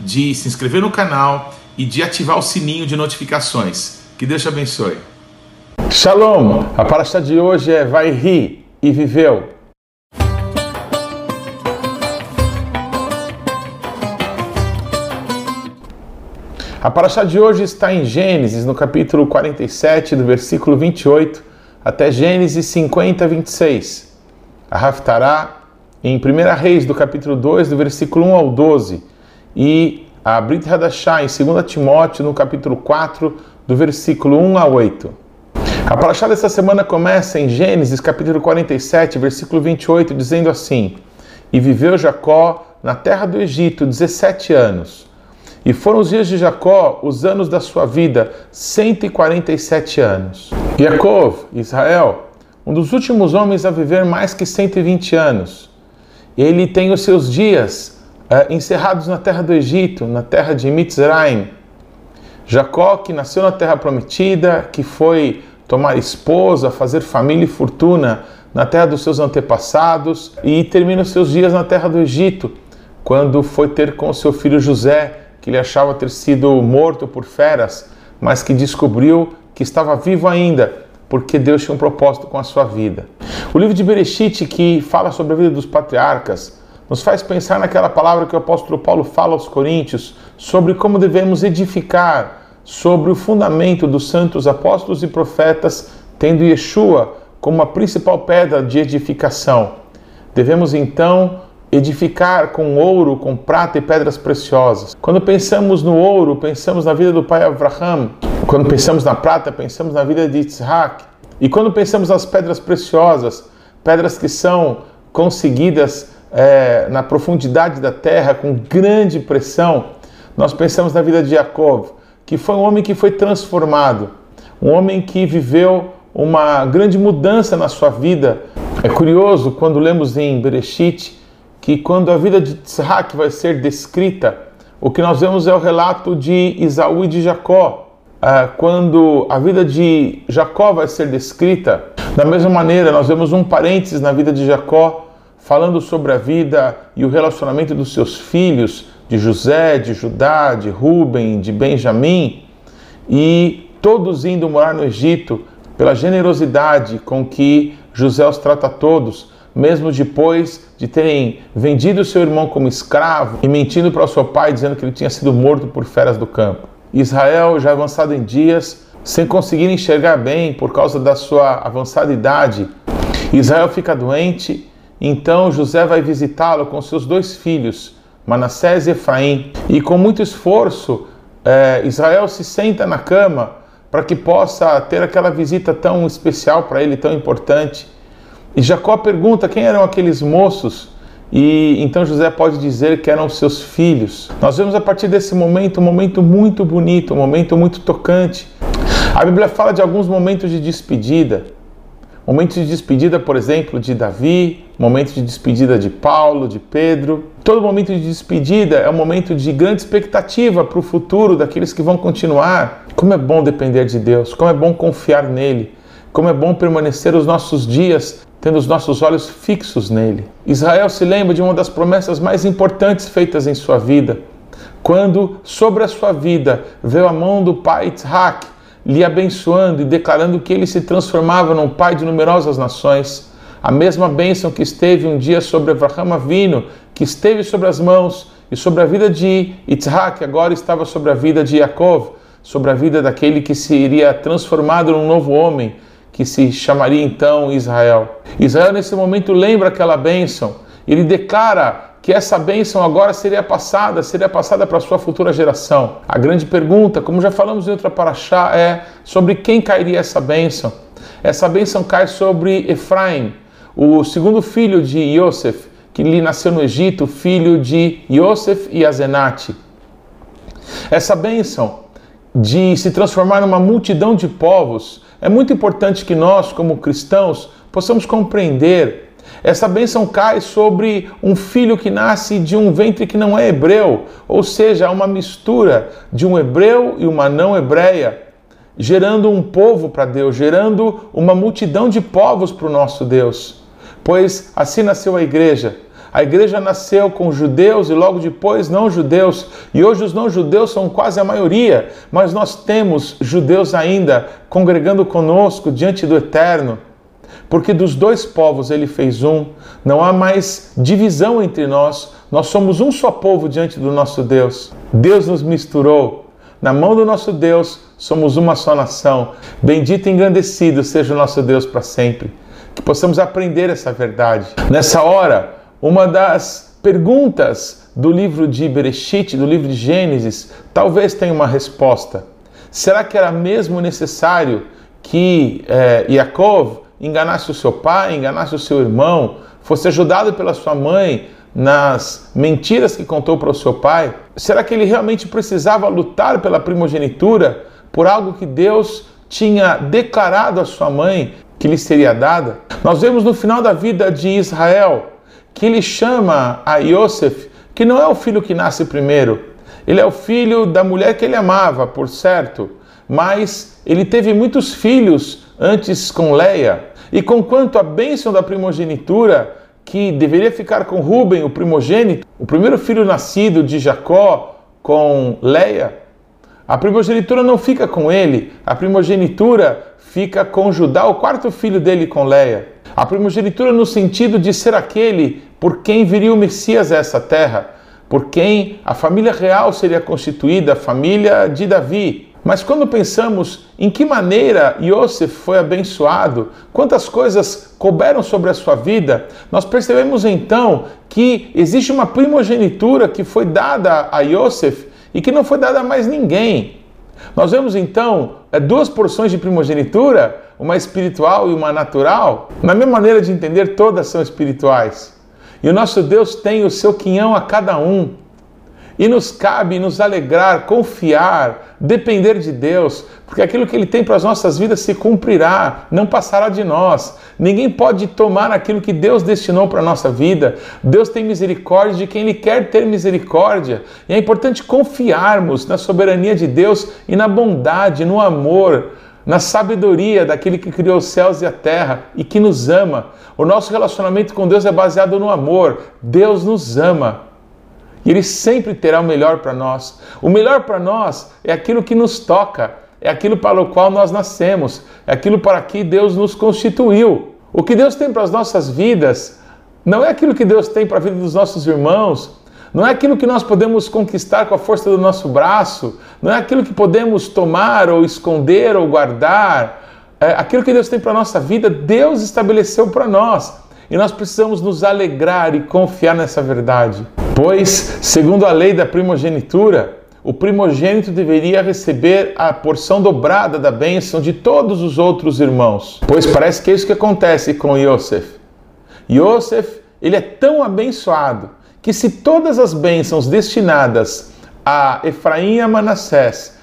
de se inscrever no canal e de ativar o sininho de notificações. Que Deus te abençoe. Shalom! A paraxá de hoje é Vai rir e viveu. A paraxá de hoje está em Gênesis, no capítulo 47, do versículo 28 até Gênesis 50, 26. A Haftará em 1 Reis, do capítulo 2, do versículo 1 ao 12, e a Brit Hadashah, em 2 Timóteo, no capítulo 4, do versículo 1 a 8. A paraxá dessa semana começa em Gênesis, capítulo 47, versículo 28, dizendo assim: E viveu Jacó na terra do Egito 17 anos. E foram os dias de Jacó, os anos da sua vida, 147 anos. Jacob, Israel, um dos últimos homens a viver mais que 120 anos ele tem os seus dias uh, encerrados na terra do Egito, na terra de Mitzrayim. Jacó, que nasceu na terra prometida, que foi tomar esposa, fazer família e fortuna na terra dos seus antepassados e termina os seus dias na terra do Egito, quando foi ter com seu filho José, que ele achava ter sido morto por feras, mas que descobriu que estava vivo ainda, porque Deus tinha um propósito com a sua vida. O livro de Bereshit, que fala sobre a vida dos patriarcas, nos faz pensar naquela palavra que o apóstolo Paulo fala aos Coríntios sobre como devemos edificar sobre o fundamento dos santos apóstolos e profetas, tendo Yeshua como a principal pedra de edificação. Devemos então edificar com ouro, com prata e pedras preciosas. Quando pensamos no ouro, pensamos na vida do pai Abraham. Quando pensamos na prata, pensamos na vida de Isaac. E quando pensamos nas pedras preciosas, pedras que são conseguidas é, na profundidade da terra com grande pressão, nós pensamos na vida de Jacob, que foi um homem que foi transformado, um homem que viveu uma grande mudança na sua vida. É curioso quando lemos em Bereshit que quando a vida de Isaac vai ser descrita, o que nós vemos é o relato de Isaú e de Jacó, ah, quando a vida de Jacó vai ser descrita, da mesma maneira, nós vemos um parênteses na vida de Jacó, falando sobre a vida e o relacionamento dos seus filhos, de José, de Judá, de Ruben, de Benjamim, e todos indo morar no Egito, pela generosidade com que José os trata a todos, mesmo depois de terem vendido seu irmão como escravo e mentindo para o seu pai, dizendo que ele tinha sido morto por feras do campo. Israel, já avançado em dias, sem conseguir enxergar bem por causa da sua avançada idade, Israel fica doente, então José vai visitá-lo com seus dois filhos, Manassés e Efraim, e com muito esforço, é, Israel se senta na cama para que possa ter aquela visita tão especial para ele, tão importante. E Jacó pergunta quem eram aqueles moços e então José pode dizer que eram seus filhos. Nós vemos a partir desse momento um momento muito bonito, um momento muito tocante. A Bíblia fala de alguns momentos de despedida. Momentos de despedida, por exemplo, de Davi, momento de despedida de Paulo, de Pedro. Todo momento de despedida é um momento de grande expectativa para o futuro daqueles que vão continuar. Como é bom depender de Deus, como é bom confiar nele, como é bom permanecer os nossos dias tendo os nossos olhos fixos nele. Israel se lembra de uma das promessas mais importantes feitas em sua vida, quando sobre a sua vida veio a mão do pai Isaac, lhe abençoando e declarando que ele se transformava num pai de numerosas nações. A mesma bênção que esteve um dia sobre Abraham Avino, que esteve sobre as mãos e sobre a vida de Isaac, agora estava sobre a vida de Yaakov, sobre a vida daquele que se iria transformado num novo homem, que se chamaria então Israel. Israel, nesse momento, lembra aquela bênção. Ele declara que essa bênção agora seria passada, seria passada para a sua futura geração. A grande pergunta, como já falamos em outra paraxá, é sobre quem cairia essa bênção. Essa bênção cai sobre Efraim, o segundo filho de Yosef, que lhe nasceu no Egito, filho de Yosef e Azenate. Essa bênção de se transformar numa multidão de povos, é muito importante que nós, como cristãos, possamos compreender. Essa bênção cai sobre um filho que nasce de um ventre que não é hebreu, ou seja, uma mistura de um hebreu e uma não hebreia, gerando um povo para Deus, gerando uma multidão de povos para o nosso Deus. Pois assim nasceu a igreja a igreja nasceu com judeus e logo depois não judeus, e hoje os não judeus são quase a maioria, mas nós temos judeus ainda congregando conosco diante do Eterno. Porque dos dois povos ele fez um, não há mais divisão entre nós, nós somos um só povo diante do nosso Deus. Deus nos misturou. Na mão do nosso Deus, somos uma só nação. Bendito e engrandecido seja o nosso Deus para sempre. Que possamos aprender essa verdade. Nessa hora, uma das perguntas do livro de Bereshit, do livro de Gênesis, talvez tenha uma resposta. Será que era mesmo necessário que é, Yaakov enganasse o seu pai, enganasse o seu irmão, fosse ajudado pela sua mãe nas mentiras que contou para o seu pai? Será que ele realmente precisava lutar pela primogenitura por algo que Deus tinha declarado à sua mãe que lhe seria dada? Nós vemos no final da vida de Israel que ele chama a Yosef, que não é o filho que nasce primeiro, ele é o filho da mulher que ele amava, por certo, mas ele teve muitos filhos antes com Leia, e conquanto a bênção da primogenitura, que deveria ficar com Ruben, o primogênito, o primeiro filho nascido de Jacó com Leia, a primogenitura não fica com ele, a primogenitura fica com Judá, o quarto filho dele com Leia. A primogenitura no sentido de ser aquele por quem viria o Messias a essa terra, por quem a família real seria constituída, a família de Davi. Mas quando pensamos em que maneira Yosef foi abençoado, quantas coisas couberam sobre a sua vida, nós percebemos então que existe uma primogenitura que foi dada a Yosef e que não foi dada a mais ninguém. Nós vemos então é, duas porções de primogenitura, uma espiritual e uma natural. Na minha maneira de entender, todas são espirituais. E o nosso Deus tem o seu quinhão a cada um. E nos cabe nos alegrar, confiar, depender de Deus, porque aquilo que Ele tem para as nossas vidas se cumprirá, não passará de nós. Ninguém pode tomar aquilo que Deus destinou para a nossa vida. Deus tem misericórdia de quem Ele quer ter misericórdia. E é importante confiarmos na soberania de Deus e na bondade, no amor, na sabedoria daquele que criou os céus e a terra e que nos ama. O nosso relacionamento com Deus é baseado no amor. Deus nos ama. E Ele sempre terá o melhor para nós. O melhor para nós é aquilo que nos toca, é aquilo para o qual nós nascemos, é aquilo para que Deus nos constituiu. O que Deus tem para as nossas vidas não é aquilo que Deus tem para a vida dos nossos irmãos, não é aquilo que nós podemos conquistar com a força do nosso braço, não é aquilo que podemos tomar ou esconder ou guardar. É aquilo que Deus tem para a nossa vida, Deus estabeleceu para nós. E nós precisamos nos alegrar e confiar nessa verdade. Pois, segundo a lei da primogenitura, o primogênito deveria receber a porção dobrada da bênção de todos os outros irmãos. Pois parece que é isso que acontece com Yosef. Yosef, ele é tão abençoado que se todas as bênçãos destinadas a Efraim e a Manassés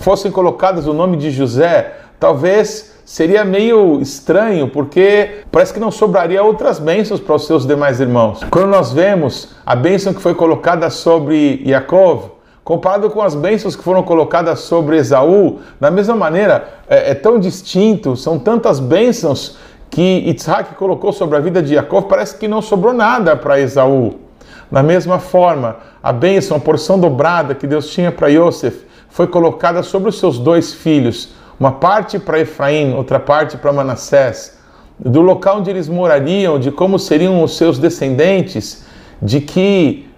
fossem colocadas no nome de José, talvez seria meio estranho, porque parece que não sobraria outras bênçãos para os seus demais irmãos. Quando nós vemos a bênção que foi colocada sobre Yaakov, comparado com as bênçãos que foram colocadas sobre Esaú, da mesma maneira, é, é tão distinto, são tantas bênçãos que Isaac colocou sobre a vida de Yaakov, parece que não sobrou nada para Esaú. Da mesma forma, a bênção, a porção dobrada que Deus tinha para Yosef, foi colocada sobre os seus dois filhos, uma parte para Efraim, outra parte para Manassés, do local onde eles morariam, de como seriam os seus descendentes, de que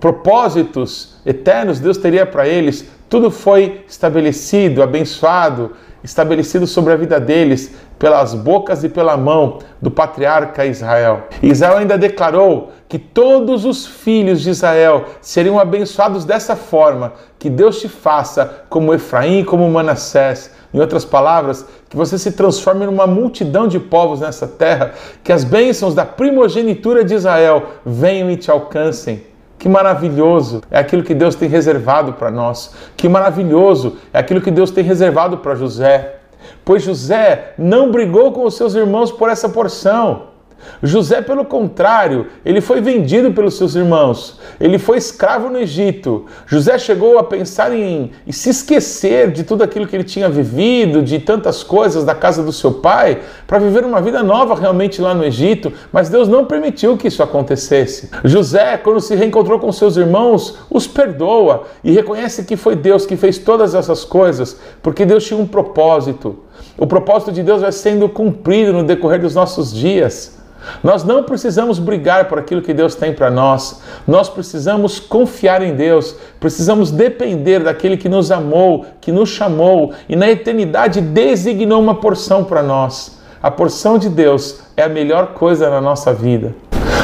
propósitos eternos Deus teria para eles, tudo foi estabelecido, abençoado, estabelecido sobre a vida deles pelas bocas e pela mão do patriarca Israel. Israel ainda declarou que todos os filhos de Israel seriam abençoados dessa forma, que Deus te faça como Efraim, como Manassés. Em outras palavras, que você se transforme numa multidão de povos nessa terra, que as bênçãos da primogenitura de Israel venham e te alcancem. Que maravilhoso é aquilo que Deus tem reservado para nós. Que maravilhoso é aquilo que Deus tem reservado para José. Pois José não brigou com os seus irmãos por essa porção. José, pelo contrário, ele foi vendido pelos seus irmãos, ele foi escravo no Egito. José chegou a pensar em, em, se esquecer de tudo aquilo que ele tinha vivido, de tantas coisas da casa do seu pai, para viver uma vida nova realmente lá no Egito, mas Deus não permitiu que isso acontecesse. José, quando se reencontrou com seus irmãos, os perdoa e reconhece que foi Deus que fez todas essas coisas, porque Deus tinha um propósito. O propósito de Deus vai sendo cumprido no decorrer dos nossos dias. Nós não precisamos brigar por aquilo que Deus tem para nós. Nós precisamos confiar em Deus. Precisamos depender daquele que nos amou, que nos chamou e na eternidade designou uma porção para nós. A porção de Deus é a melhor coisa na nossa vida.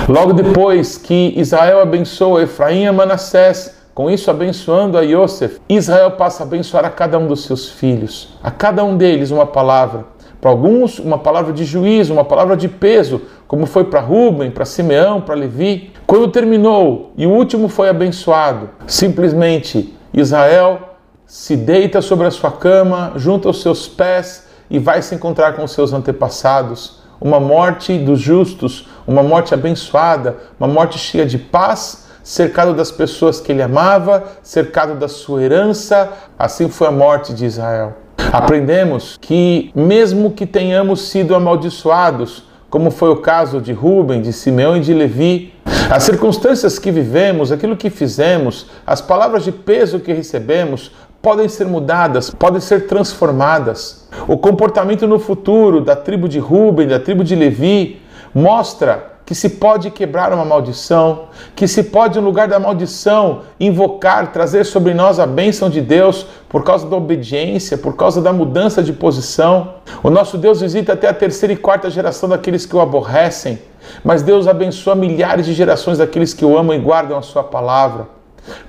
Logo depois que Israel abençoa Efraim e Manassés, com isso abençoando a Yosef, Israel passa a abençoar a cada um dos seus filhos, a cada um deles uma palavra. Para alguns, uma palavra de juízo, uma palavra de peso, como foi para Rubem, para Simeão, para Levi. Quando terminou e o último foi abençoado, simplesmente Israel se deita sobre a sua cama, junta os seus pés e vai se encontrar com os seus antepassados. Uma morte dos justos, uma morte abençoada, uma morte cheia de paz, cercado das pessoas que ele amava, cercado da sua herança. Assim foi a morte de Israel. Aprendemos que, mesmo que tenhamos sido amaldiçoados, como foi o caso de Rubem, de Simeão e de Levi, as circunstâncias que vivemos, aquilo que fizemos, as palavras de peso que recebemos, podem ser mudadas, podem ser transformadas. O comportamento no futuro da tribo de Rubem, da tribo de Levi, mostra que se pode quebrar uma maldição, que se pode, no lugar da maldição, invocar, trazer sobre nós a bênção de Deus por causa da obediência, por causa da mudança de posição. O nosso Deus visita até a terceira e quarta geração daqueles que o aborrecem, mas Deus abençoa milhares de gerações daqueles que o amam e guardam a sua palavra.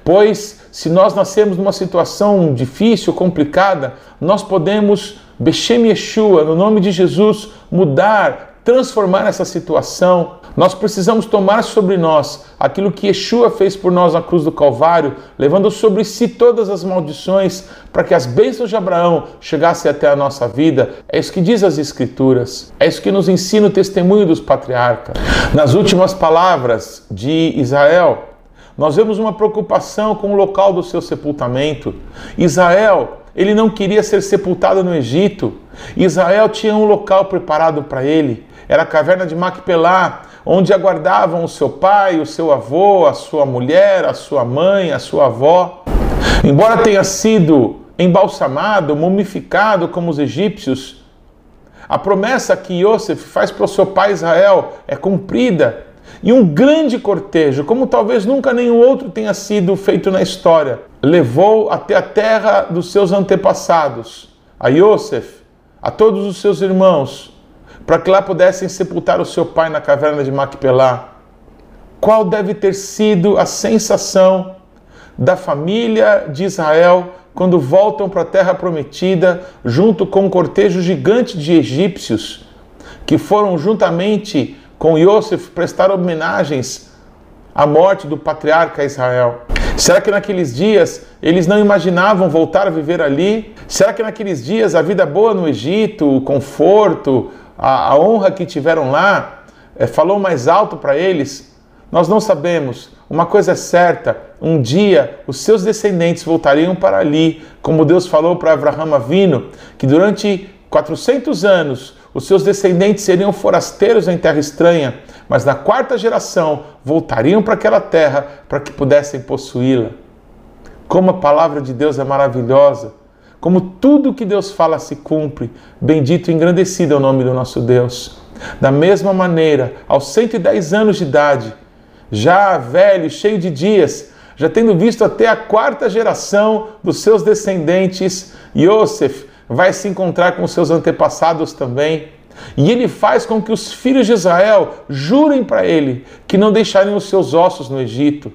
Pois, se nós nascemos numa situação difícil, complicada, nós podemos, Bechem Yeshua, no nome de Jesus, mudar, transformar essa situação. Nós precisamos tomar sobre nós aquilo que Yeshua fez por nós na cruz do Calvário, levando sobre si todas as maldições, para que as bênçãos de Abraão chegassem até a nossa vida. É isso que diz as Escrituras, é isso que nos ensina o testemunho dos patriarcas. Nas últimas palavras de Israel, nós vemos uma preocupação com o local do seu sepultamento. Israel ele não queria ser sepultado no Egito. Israel tinha um local preparado para ele. Era a caverna de Macpelá, onde aguardavam o seu pai, o seu avô, a sua mulher, a sua mãe, a sua avó. Embora tenha sido embalsamado, mumificado como os egípcios, a promessa que Yosef faz para o seu pai Israel é cumprida. E um grande cortejo, como talvez nunca nenhum outro tenha sido feito na história, levou até a terra dos seus antepassados, a Yosef, a todos os seus irmãos, para que lá pudessem sepultar o seu pai na caverna de Macpelá. Qual deve ter sido a sensação da família de Israel quando voltam para a terra prometida, junto com um cortejo gigante de egípcios que foram juntamente com Yosef prestar homenagens à morte do patriarca Israel? Será que naqueles dias eles não imaginavam voltar a viver ali? Será que naqueles dias a vida boa no Egito, o conforto, a, a honra que tiveram lá, é, falou mais alto para eles? Nós não sabemos. Uma coisa é certa: um dia os seus descendentes voltariam para ali, como Deus falou para Abraão Avino, que durante 400 anos os seus descendentes seriam forasteiros em terra estranha, mas na quarta geração voltariam para aquela terra para que pudessem possuí-la. Como a palavra de Deus é maravilhosa! Como tudo que Deus fala se cumpre, bendito e engrandecido é o nome do nosso Deus. Da mesma maneira, aos 110 anos de idade, já velho, cheio de dias, já tendo visto até a quarta geração dos seus descendentes, Yosef vai se encontrar com seus antepassados também. E ele faz com que os filhos de Israel jurem para ele que não deixariam os seus ossos no Egito.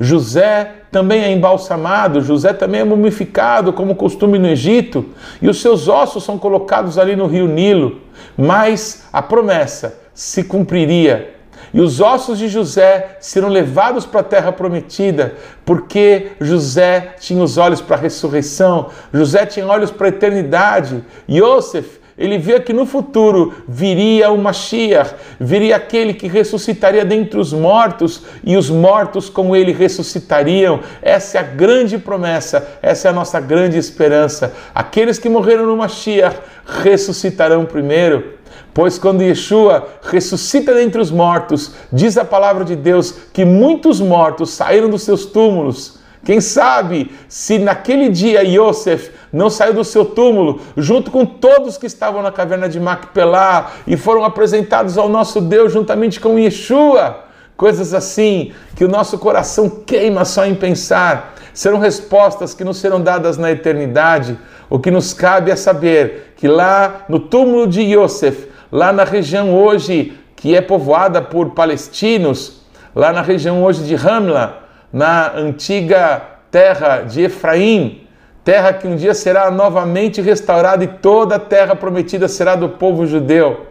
José também é embalsamado, José também é mumificado, como costume no Egito, e os seus ossos são colocados ali no rio Nilo. Mas a promessa se cumpriria. e os ossos de José serão levados para a terra prometida, porque José tinha os olhos para a ressurreição, José tinha olhos para a eternidade. Yosef, ele via que no futuro viria o Mashiach, viria aquele que ressuscitaria dentre os mortos e os mortos com ele ressuscitariam. Essa é a grande promessa, essa é a nossa grande esperança. Aqueles que morreram no Mashiach ressuscitarão primeiro. Pois quando Yeshua ressuscita dentre os mortos, diz a palavra de Deus que muitos mortos saíram dos seus túmulos. Quem sabe se naquele dia Yosef não saiu do seu túmulo, junto com todos que estavam na caverna de Macpelá e foram apresentados ao nosso Deus juntamente com Yeshua. Coisas assim que o nosso coração queima só em pensar. Serão respostas que nos serão dadas na eternidade. O que nos cabe é saber que lá no túmulo de Yosef, lá na região hoje que é povoada por palestinos, lá na região hoje de Ramla, na antiga terra de Efraim, terra que um dia será novamente restaurada e toda a terra prometida será do povo judeu.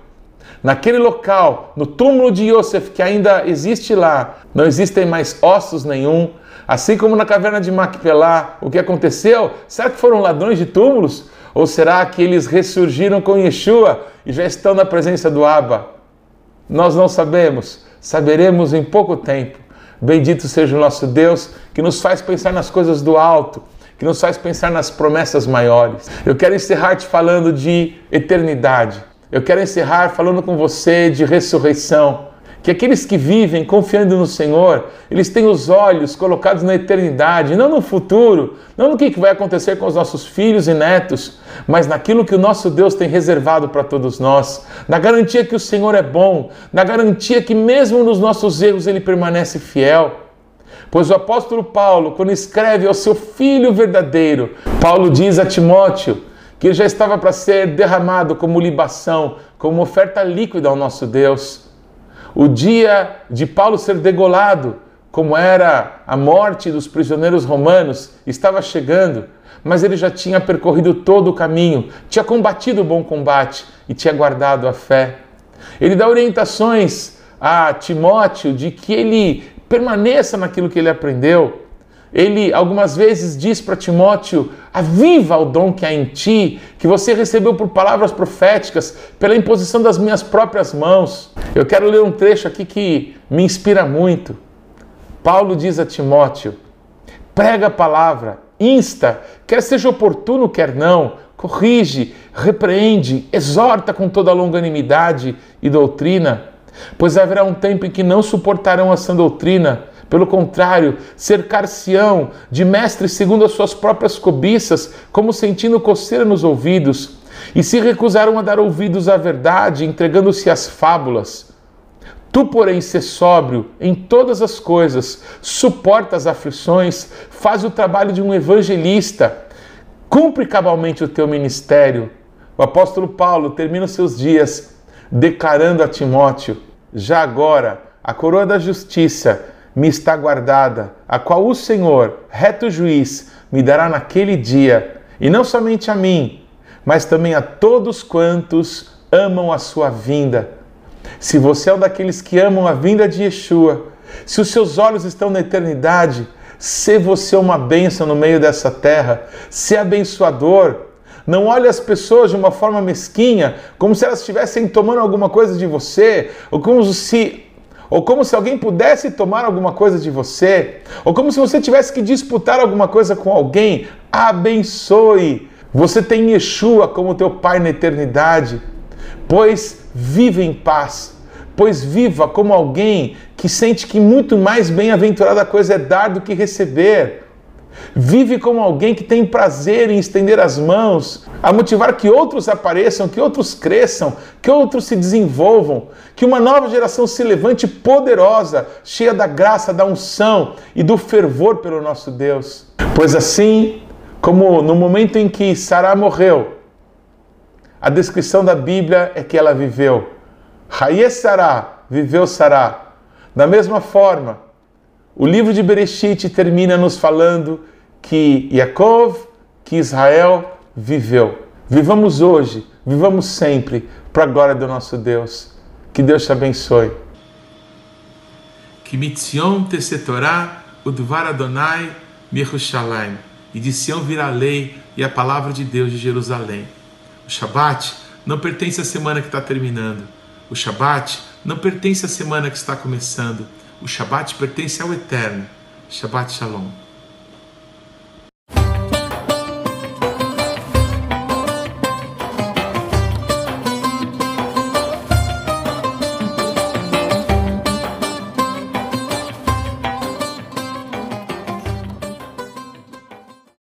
Naquele local, no túmulo de Yosef, que ainda existe lá, não existem mais ossos nenhum. Assim como na caverna de Macpelá, o que aconteceu? Será que foram ladrões de túmulos? Ou será que eles ressurgiram com Yeshua e já estão na presença do Abba? Nós não sabemos, saberemos em pouco tempo. Bendito seja o nosso Deus que nos faz pensar nas coisas do alto que nos faz pensar nas promessas maiores. Eu quero encerrar te falando de eternidade. Eu quero encerrar falando com você de ressurreição. Que aqueles que vivem confiando no Senhor, eles têm os olhos colocados na eternidade, não no futuro, não no que vai acontecer com os nossos filhos e netos, mas naquilo que o nosso Deus tem reservado para todos nós, na garantia que o Senhor é bom, na garantia que mesmo nos nossos erros ele permanece fiel. Pois o apóstolo Paulo, quando escreve ao seu filho verdadeiro, Paulo diz a Timóteo que ele já estava para ser derramado como libação, como oferta líquida ao nosso Deus. O dia de Paulo ser degolado, como era a morte dos prisioneiros romanos, estava chegando, mas ele já tinha percorrido todo o caminho, tinha combatido o bom combate e tinha guardado a fé. Ele dá orientações a Timóteo de que ele permaneça naquilo que ele aprendeu. Ele algumas vezes diz para Timóteo: aviva o dom que há em ti, que você recebeu por palavras proféticas, pela imposição das minhas próprias mãos. Eu quero ler um trecho aqui que me inspira muito. Paulo diz a Timóteo: prega a palavra, insta, quer seja oportuno, quer não, corrige, repreende, exorta com toda longanimidade e doutrina pois haverá um tempo em que não suportarão a sã doutrina. Pelo contrário, cercar-se-ão de mestres segundo as suas próprias cobiças, como sentindo coceira nos ouvidos, e se recusarão a dar ouvidos à verdade, entregando-se às fábulas. Tu, porém, sê sóbrio em todas as coisas, suporta as aflições, faz o trabalho de um evangelista, cumpre cabalmente o teu ministério. O apóstolo Paulo termina os seus dias declarando a Timóteo: já agora a coroa da justiça me está guardada, a qual o Senhor, reto juiz, me dará naquele dia, e não somente a mim, mas também a todos quantos amam a sua vinda. Se você é um daqueles que amam a vinda de Yeshua, se os seus olhos estão na eternidade, se você uma bênção no meio dessa terra, se abençoador, não olhe as pessoas de uma forma mesquinha, como se elas estivessem tomando alguma coisa de você, ou como se ou como se alguém pudesse tomar alguma coisa de você, ou como se você tivesse que disputar alguma coisa com alguém. Abençoe. Você tem Yeshua como teu Pai na eternidade. Pois vive em paz. Pois viva como alguém que sente que muito mais bem-aventurada coisa é dar do que receber. Vive como alguém que tem prazer em estender as mãos, a motivar que outros apareçam, que outros cresçam, que outros se desenvolvam, que uma nova geração se levante poderosa, cheia da graça, da unção e do fervor pelo nosso Deus. Pois assim como no momento em que Sará morreu, a descrição da Bíblia é que ela viveu. Raie Sará, viveu Sará. Da mesma forma, o livro de Bereshit termina nos falando que Yaakov, que Israel viveu. Vivamos hoje, vivamos sempre, para a glória do nosso Deus. Que Deus te abençoe. que Adonai. E de Sião virá a lei e a palavra de Deus de Jerusalém. O Shabat não pertence à semana que está terminando. O Shabat não pertence à semana que está começando. O Shabat pertence ao Eterno. Shabbat Shalom.